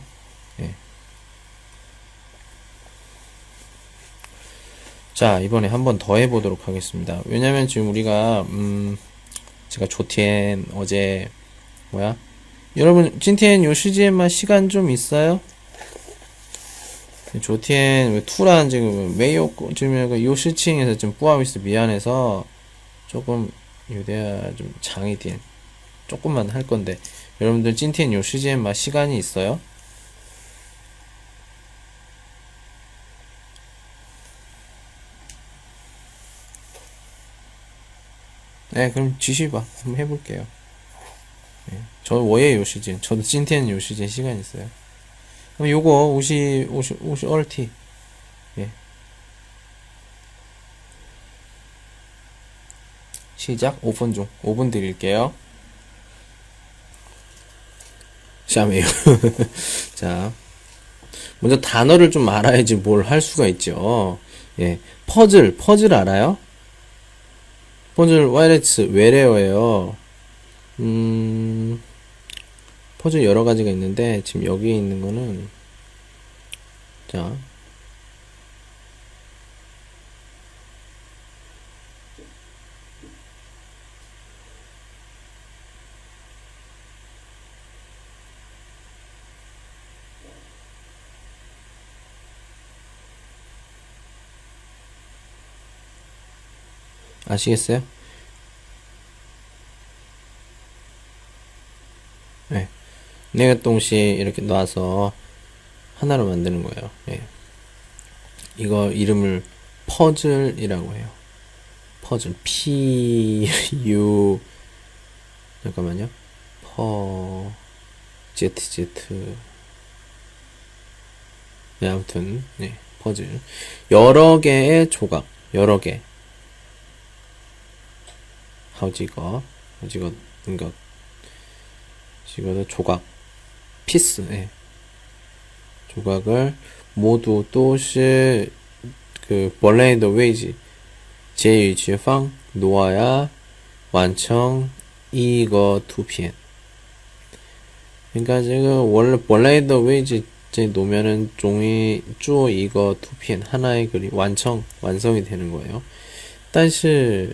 자, 이번에 한 번 더 해보도록 하겠습니다. 왜냐면 지금 우리가, 음, 제가 조티엔 어제, 뭐야? 여러분, 찐텐 요 시즌만 시간 좀 있어요? 조텐 투란 지금 메이오 지금 요 시칭에서 좀 뿌아위스 미안해서 조금 유대야 좀 장이 된 조금만 할 건데 여러분들 찐텐 요 시즌만 시간이 있어요? 네, 그럼 지시봐. 한번 해볼게요. 네, 저 워예 요 시즌. 저도 찐텐 요 시즌 시간 있어요. 그럼 요거 옷이 옷이 옷이 얼티. 예. 시작 5분 중 5분 드릴게요. 샤메요. 자, 먼저 단어를 좀 알아야지 뭘 할 수가 있죠. 예, 퍼즐, 퍼즐 알아요? 퍼즐 와이레츠 외래어예요. 음, 퍼즐 여러 가지가 있는데 지금 여기에 있는 거는 자 아시겠어요? 네. 내가 동시 이렇게 놔서 하나로 만드는 거예요. 네. 이거 이름을 퍼즐이라고 해요. 퍼즐 P U 잠깐만요. 퍼 Z Z 네, 아무튼 네, 퍼즐 여러 개의 조각 여러 개 하우지거 하우지거 그러니까 인것 지거는 조각 피스 예. 조각을 모두 또시 그 원래의 위치 제1지방 놓아야 완청 이거 두편 그러니까 지금 원래 원래의 위치 이제 놓으면은 종이 쪼 이거 두편 하나의 그림 완청 완성이 되는 거예요. 但是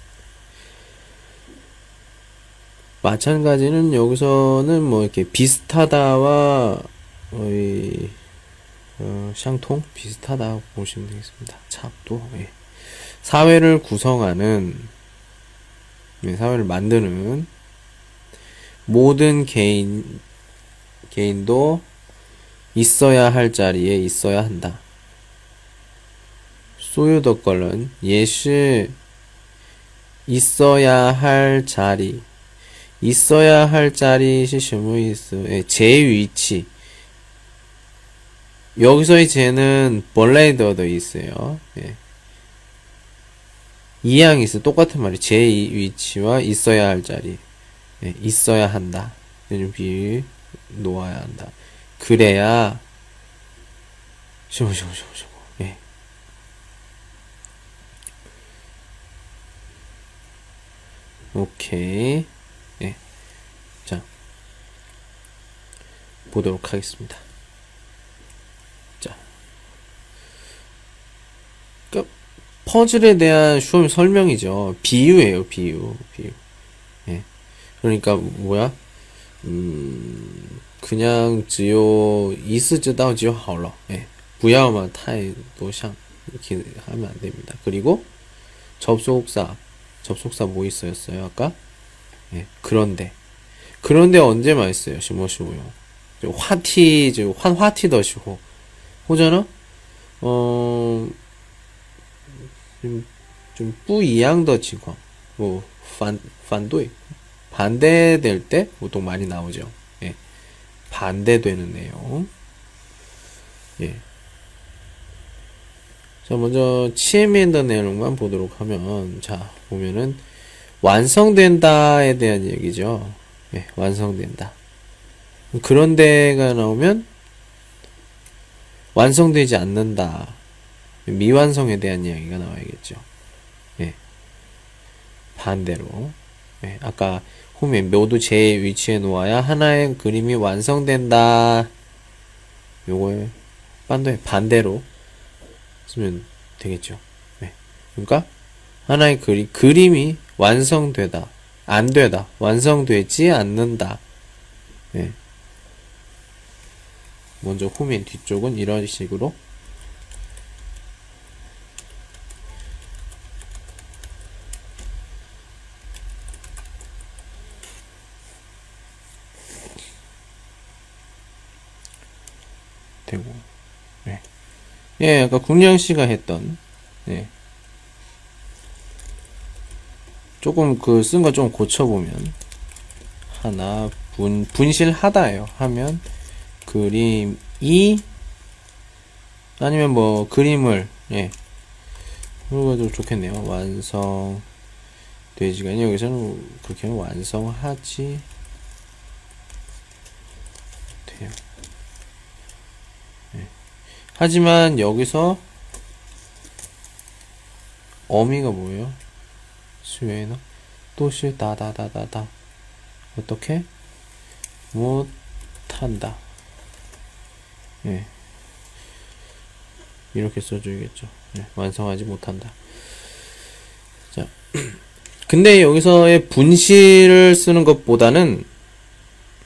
마찬가지는 여기서는 뭐 이렇게 비슷하다와 거의 어, 샹통 비슷하다고 보시면 되겠습니다. 차도 예. 사회를 구성하는 예, 사회를 만드는 모든 개인 개인도 있어야 할 자리에 있어야 한다. 소유덕걸은 예시 있어야 할 자리 있어야 할 자리 시시무이스 예, 제 위치 여기서의 제는 벌레이더도 있어요. 예. 이양 있어 똑같은 말이 제 위치와 있어야 할 자리 예, 있어야 한다. 비 놓아야 한다. 그래야 쉬고 쉬고 쉬고 쉬고 예. 오케이. 보도록 하겠습니다. 자, 그 퍼즐에 대한 슈 설명이죠. 비유예요, 비유, 비유. 예. 그러니까 뭐야? 음, 그냥 只有一次知道就好了. 예. 不要嘛太多像 이렇게 하면 안 됩니다. 그리고 접속사, 접속사 뭐 있어였어요, 아까? 예. 그런데. 그런데 언제만 있어요, 시모시모요. 화티, 저 환화티 더시고, 호전어? 어, 좀, 좀, 뿌이양 더情况, 뭐, 반, 반도이. 반대될 때 보통 많이 나오죠. 예. 반대되는 내용. 예. 자, 먼저, 치에미엔더 내용만 보도록 하면, 자, 보면은, 완성된다에 대한 얘기죠. 예, 완성된다. 그런 데가 나오면 완성되지 않는다. 미완성에 대한 이야기가 나와야겠죠. 예. 반대로. 예. 아까 후면 모두 제 위치에 놓아야 하나의 그림이 완성된다. 요거에 반대, 반대로 쓰면 되겠죠. 네. 그러니까 하나의 그림, 그림이 완성되다. 안 되다. 완성되지 않는다. 네. 먼저 후면 뒤쪽은 이런 식으로 되고 네. 예, 아까 국량 씨가 했던 예. 조금 그 쓴 거 좀 고쳐보면 하나 분 분실하다예요. 하면 그림이 아니면 뭐 그림을 예좀 좋겠네요. 완성 아니 여기서는 그렇게 하면 완성하지 돼요. 예. 하지만 여기서 어미가 뭐예요? 수요에는 또시 다다다다다 어떻게 못한다. 예. 이렇게 써줘야겠죠. 예. 완성하지 못한다. 자, 근데 여기서의 분실을 쓰는 것보다는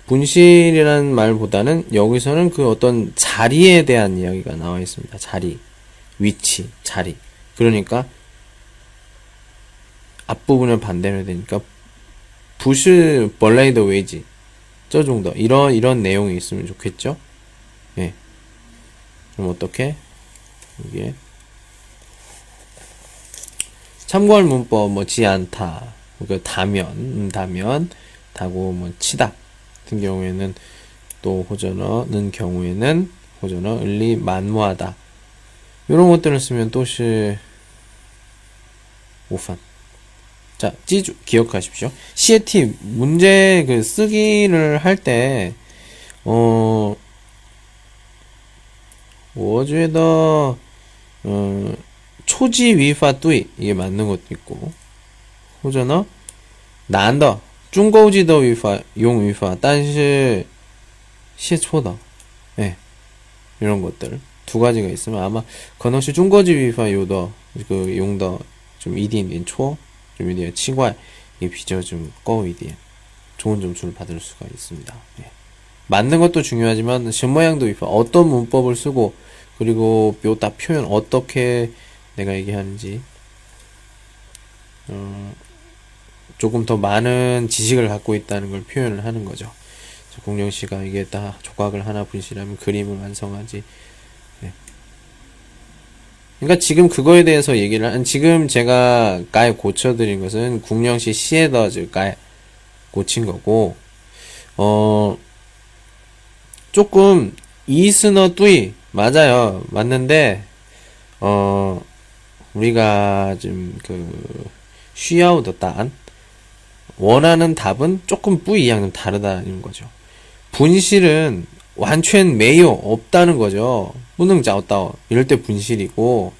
분실이라는 말보다는 여기서는 그 어떤 자리에 대한 이야기가 나와 있습니다. 자리, 위치, 자리. 그러니까 앞부분을 반대로 되니까 부실 벌레이더 웨이지 저 정도 이런 이런 내용이 있으면 좋겠죠. 예. 그럼 어떻게 이게 참고할 문법 뭐 지 않다 그 다면 음, 다면 다고 뭐 치다 같은 경우에는 또 호전어는 경우에는 호전어 을리 만무하다 이런 것들을 쓰면 또시 오판 자, 찌주 기억하십시오. CAT 문제 그 쓰기를 할 때 어, 我觉得 어, 초지 위파 뚜이 이게 맞는 것도 있고 호전어 난더 중고지더 위파 용 위파 但是写错的 예. 이런 것들 두 가지가 있으면 아마 건너시 중고지 위파 요더 그 용더 좀 이딘딘 초 좀 이디에 치과 이 비저 좀 꺼 이디에 좋은 점수를 받을 수가 있습니다. 예. 맞는 것도 중요하지만 신모양도 위파 어떤 문법을 쓰고 그리고 묘다 표현 어떻게 내가 얘기하는지 어, 조금 더 많은 지식을 갖고 있다는 걸 표현을 하는 거죠. 공룡 씨가 이게 다 조각을 하나 분실하면 그림을 완성하지. 네. 그러니까 지금 그거에 대해서 얘기를 한 지금 제가 까에 고쳐드린 것은 국령 씨 시에 더즈 까에 고친 거고 어 조금 이스너 뚜이 맞아요. 맞는데, 어, 우리가 좀 그, 쉬아우더 딴, 원하는 답은 조금 뿌이양은 다르다는 거죠. 분실은 완全매요 없다는 거죠. 무능 자오다 이럴 때 분실이고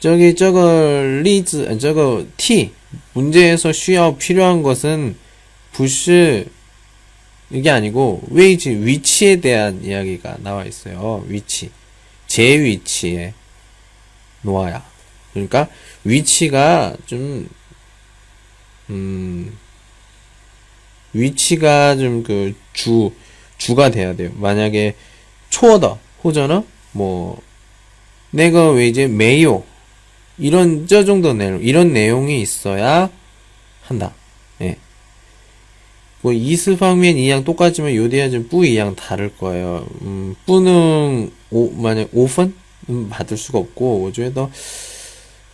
저기 저거 리즈 저거 T 문제에서 쉬어 필요한 것은 부시 이게 아니고 웨이지 위치에 대한 이야기가 나와 있어요. 위치. 제 위치에 놓아야. 그러니까 위치가 좀 음, 위치가 좀 그 주, 주가 돼야 돼요. 만약에 초어더, 호전어, 뭐, 내가 왜 이제 메요. 이런, 저 정도 내용, 이런 내용이 있어야 한다. 예. 뭐 이스 방면 이양 똑같지만 요디아 좀뿌 이양 다를 거예요. 음, 뿌는 오 만약 오phân 음, 받을 수가 없고 오주에도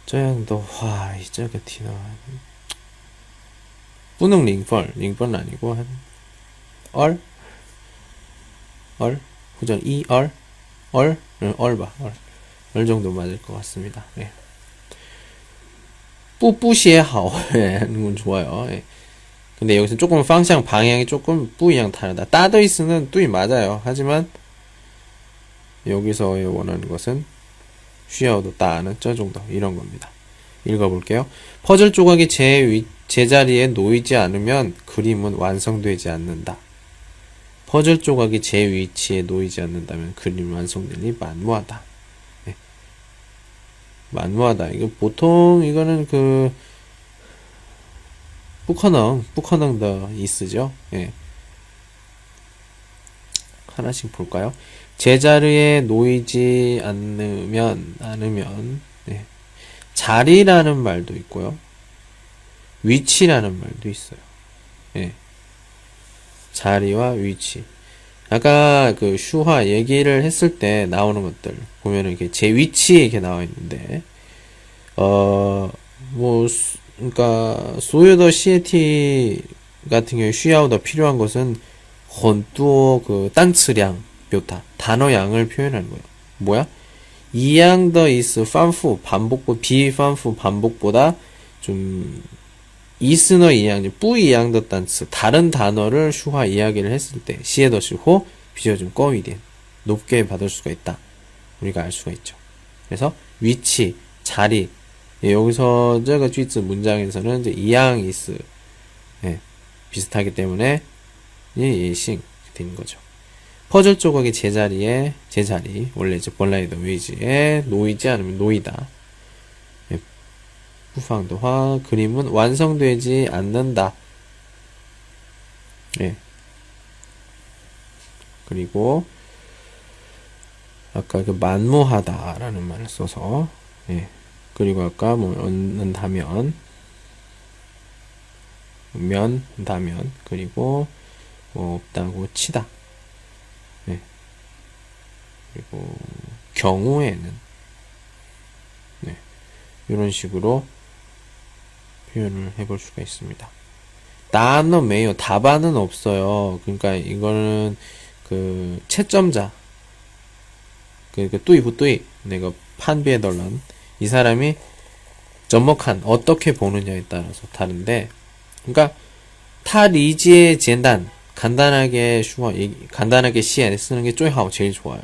저양도 와 이자가 티나 뿌능 링펄 링펄은 아니고 한 얼? 얼? 후전 이 얼? 얼. 얼 정도 맞을 것 같습니다. 예. 뿌뿌시에 하오 예, 하는 건 좋아요. 예. 근데 여기서 조금 방향 방향이 조금 뿌이양 다르다. 따더이스는 뚜이 맞아요. 하지만 여기서 원하는 것은 쉬어도 따는 저 정도 이런 겁니다. 읽어볼게요. 퍼즐 조각이 제 위, 제자리에 놓이지 않으면 그림은 완성되지 않는다. 퍼즐 조각이 제 위치에 놓이지 않는다면 그림 완성되니 만무하다. 네. 만무하다. 이거 보통 이거는 그 뿌커능, 뿌커능 더 이스죠. 예. 하나씩 볼까요? 제자리에 놓이지 않으면, 않으면, 예. 자리라는 말도 있고요. 위치라는 말도 있어요. 예. 자리와 위치. 아까 그 슈화 얘기를 했을 때 나오는 것들 보면은 이렇게 제 위치에 이렇게 나와 있는데, 어, 뭐, 그러니까 소유더 CAT 같은 경우에 쉬아우더 필요한 것은 헌뚜어 그 단츠량 묘타 단어 양을 표현하는 거예요. 뭐야? 이양더 이스 판프 반복보 비 판프 반복보다 좀 이스너 이양 뿌 이양더 단츠 다른 단어를 슈화 이야기를 했을 때 시에더 슈호 비교 좀 꺼위된 높게 받을 수가 있다. 우리가 알 수가 있죠. 그래서 위치, 자리, 예, 여기서 저가 쥐츠 문장에서는 이제 이양 이스 예, 비슷하기 때문에 예싱 된 거죠. 퍼즐 조각이 제자리에 제자리 원래 이제 벌라이더 웨이지에 놓이지 않으면 놓이다. 예, 부팡도화 그림은 완성되지 않는다. 예. 그리고 아까 그 만무하다라는 말을 써서 예. 그리고 아까 뭐 얻는다면 면다면 그리고 뭐 없다고 치다 네. 그리고 경우에는 네. 이런 식으로 표현을 해볼 수가 있습니다. 단어 매요 답안은 없어요. 그러니까 이거는 그 채점자 그 뚜이 부뚜이 내가 판비에 덜런 이 사람이 접목한 어떻게 보느냐에 따라서 다른데 그러니까 타 리지의 젠단 간단하게 슈어 간단하게 시에 쓰는 게 쪼이하고 제일 좋아요.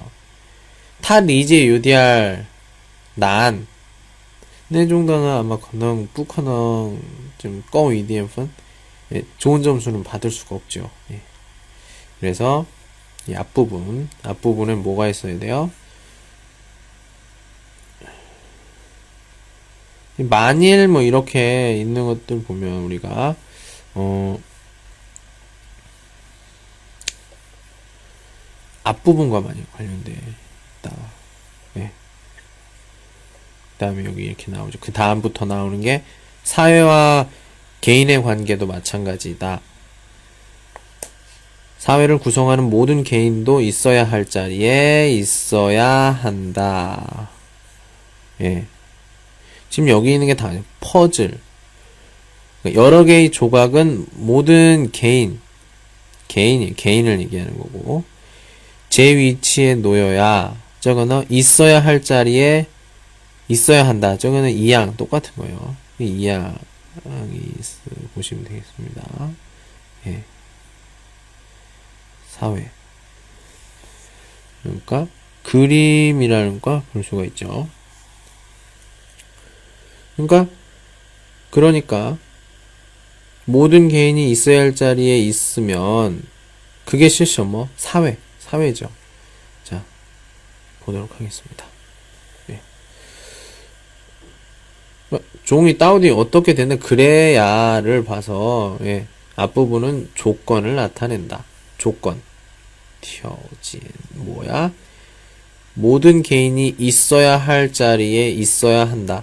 타 리지의 UDR 난 네 정도는 아마可能 不可能 좀 꺼 EDF는 예, 좋은 점수는 받을 수가 없죠. 예. 그래서 이 앞부분 앞부분은 뭐가 있어야 돼요? 만일 뭐 이렇게 있는 것들 보면 우리가 어 앞부분과 많이 관련돼 있다. 네. 그 다음에 여기 이렇게 나오죠. 그 다음부터 나오는 게 사회와 개인의 관계도 마찬가지다. 사회를 구성하는 모든 개인도 있어야 할 자리에 있어야 한다. 예. 지금 여기 있는 게다 퍼즐. 그러니까 여러 개의 조각은 모든 개인, 개인이, 개인을 얘기하는 거고, 제 위치에 놓여야, 저거는 있어야 할 자리에 있어야 한다. 저거는 이양, 똑같은 거예요. 이양이 보시면 되겠습니다. 예. 사회. 그러니까, 그림이라는 거볼 수가 있죠. 그러니까 그러니까 모든 개인이 있어야 할 자리에 있으면 그게 실시 뭐 사회 사회죠. 자 보도록 하겠습니다. 네. 종이 다운이 어떻게 되는 그래야를 봐서 예, 앞부분은 조건을 나타낸다. 조건. 튀어진 뭐야? 모든 개인이 있어야 할 자리에 있어야 한다.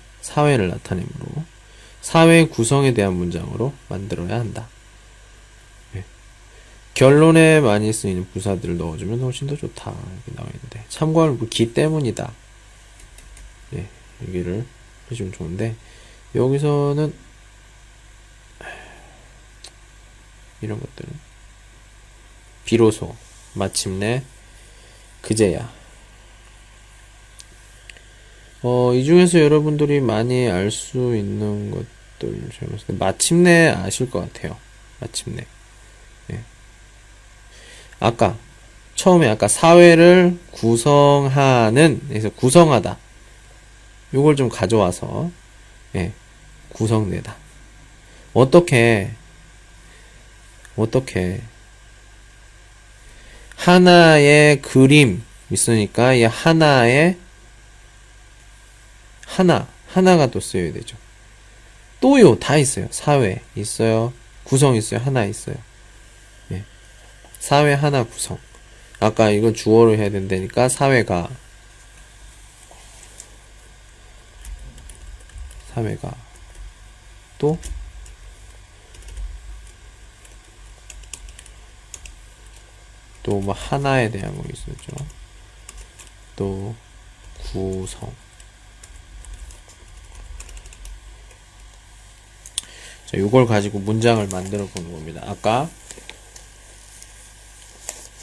사회를 나타내므로 사회 구성에 대한 문장으로 만들어야 한다. 네. 결론에 많이 쓰이는 부사들을 넣어주면 훨씬 더 좋다. 이렇게 나와 있는데. 참고할 기 때문이다. 예, 여기를 해주면 좋은데, 여기서는, 이런 것들은, 비로소, 마침내, 그제야. 어, 이 중에서 여러분들이 많이 알 수 있는 것들, 마침내 아실 것 같아요. 마침내. 예. 아까, 처음에 아까 사회를 구성하는, 그래서 구성하다. 요걸 좀 가져와서, 예, 구성내다. 어떻게, 어떻게, 하나의 그림 있으니까 이 하나의 하나 하나가 또 쓰여야 되죠. 또요 다 있어요. 사회 있어요. 구성 있어요. 하나 있어요. 예. 사회 하나 구성. 아까 이건 주어로 해야 된다니까 사회가 사회가 또 또 뭐 하나에 대한 거 있었죠. 또 구성. 자, 이걸 가지고 문장을 만들어 보는 겁니다. 아까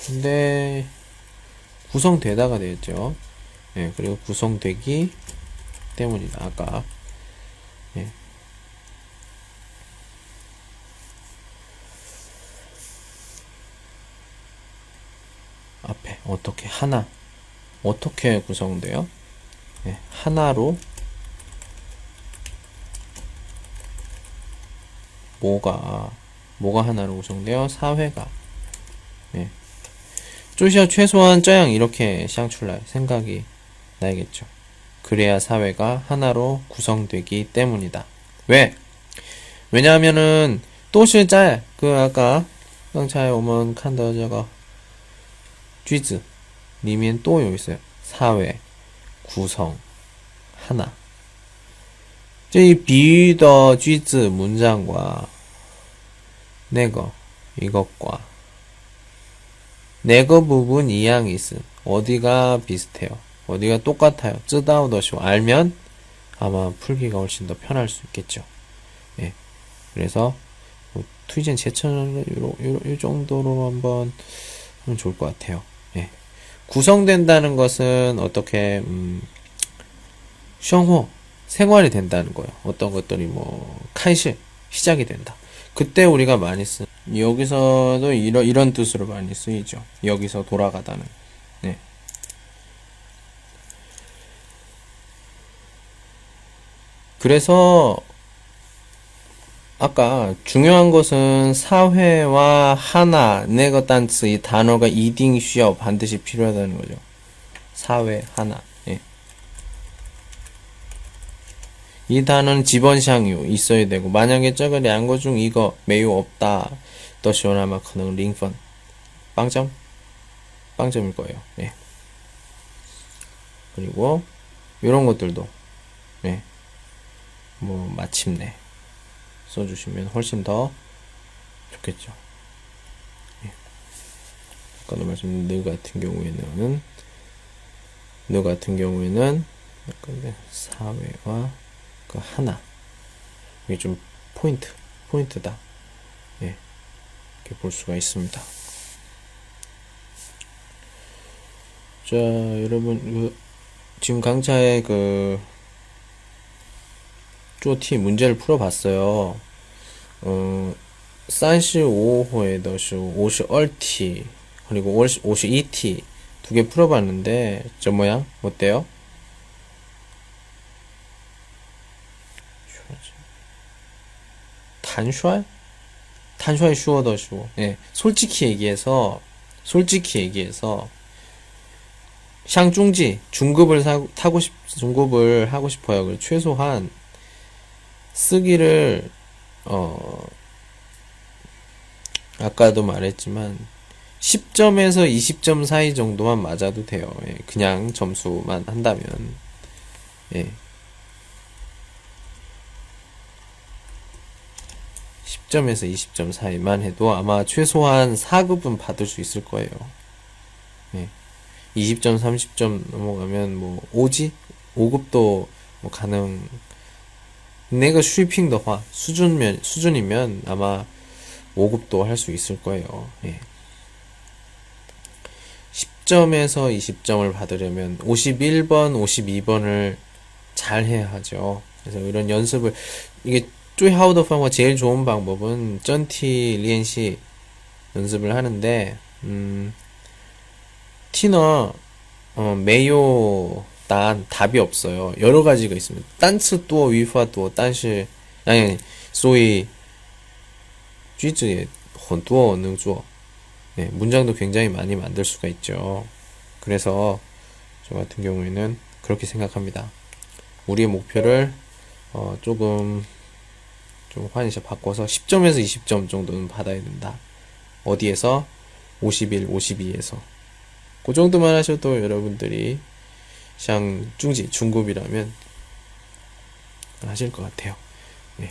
근데 구성되다가 되었죠. 예, 그리고 구성되기 때문이다. 아까 예. 앞에 어떻게 하나 어떻게 구성돼요? 예, 하나로 뭐가 뭐가 하나로 구성되어 사회가 예. 쪼시아 최소한 쩌양 이렇게 샹출날 생각이 나야겠죠. 그래야 사회가 하나로 구성되기 때문이다. 왜? 왜냐하면은 또시 짤, 그 아까刚才 오면 칸더 저거 句子 里面 또 여기 있어요. 사회, 구성, 하나. 这一比喻的句子 문장과 那个 이것과 那个 부분 이양 있음 어디가 비슷해요? 어디가 똑같아요? 知道的时候 알면 아마 풀기가 훨씬 더 편할 수 있겠죠. 예. 그래서 뭐, 투이젠 제천을 요, 요, 요 정도로 한번 하면 좋을 것 같아요. 예. 구성된다는 것은 어떻게 음, 샹호 생활이 된다는 거예요. 어떤 것들이 뭐 칸실 시작이 된다. 그때 우리가 많이 쓴 여기서도 이런 이런 뜻으로 많이 쓰이죠. 여기서 돌아가다는. 네. 그래서 아까 중요한 것은 사회와 하나 네거 단츠 이 단어가 이딩 쉬어 반드시 필요하다는 거죠. 사회 하나. 이 단어는 지번샹유 있어야 되고 만약에 저거 양거 중 이거 매우 없다 더 시원하면 그는 링펀 빵점 빵점일 거예요. 네. 그리고 이런 것들도 네. 뭐 마침내 써주시면 훨씬 더 좋겠죠. 네. 아까도 말씀드린 느 같은 경우에는 느 같은 경우에는 약간 사회와 그 하나. 이게 좀 포인트 포인트다. 예. 이렇게 볼 수가 있습니다. 자 여러분 그 지금 강좌에 그 쪼티 문제를 풀어봤어요. 어 35호에 더시 52티 그리고 52티 두 개 풀어봤는데 저 모양 어때요? 단슈알? 단슈알 슈어 더 슈어. 예. 솔직히 얘기해서 솔직히 얘기해서 샹중지 중급을 사, 타고 싶 중급을 하고 싶어요. 그 최소한 쓰기를 어 아까도 말했지만 10점에서 20점 사이 정도만 맞아도 돼요. 예, 그냥 점수만 한다면. 예. 10점에서 20점 사이만 해도 아마 최소한 4급은 받을 수 있을 거예요. 예. 20점, 30점 넘어가면 뭐 5지? 5급도 뭐 가능. 내가 슈핑 더화 수준면 수준이면 아마 5급도 할 수 있을 거예요. 예. 10점에서 20점을 받으려면 51번, 52번을 잘 해야 하죠. 그래서 이런 연습을 이게 쪼이하우더펌과 제일 좋은 방법은 전티 리엔시 연습을 하는데 음, 티너 어, 메요 단 답이 없어요. 여러 가지가 있습니다. 단츠 또 위파 또 단시 아니 아니 소위 쥐즈에 혼두어 능주어 네, 문장도 굉장히 많이 만들 수가 있죠. 그래서 저 같은 경우에는 그렇게 생각합니다. 우리의 목표를 어, 조금 좀 환희셔 바꿔서 10점에서 20점 정도는 받아야 된다. 어디에서? 51, 52에서. 그 정도만 하셔도 여러분들이 샹 중지 중급이라면 하실 것 같아요. 네.